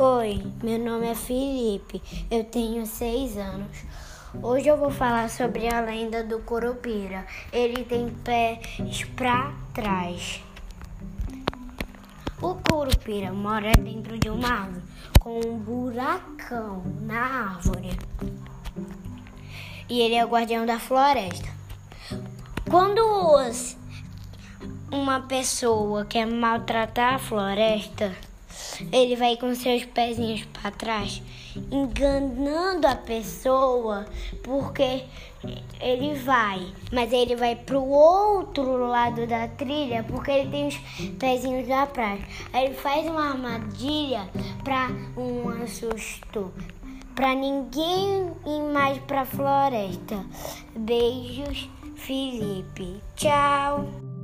Oi, meu nome é Felipe, eu tenho seis anos. Hoje eu vou falar sobre a lenda do Curupira. Ele tem pés para trás. O Curupira mora dentro de uma árvore com um buracão na árvore. E ele é o guardião da floresta. Quando os, uma pessoa quer maltratar a floresta, ele vai com seus pezinhos para trás, enganando a pessoa, porque ele vai, mas ele vai pro outro lado da trilha, porque ele tem os pezinhos lá atrás. Aí ele faz uma armadilha para um assusto, para ninguém ir mais para floresta. Beijos, Felipe. Tchau.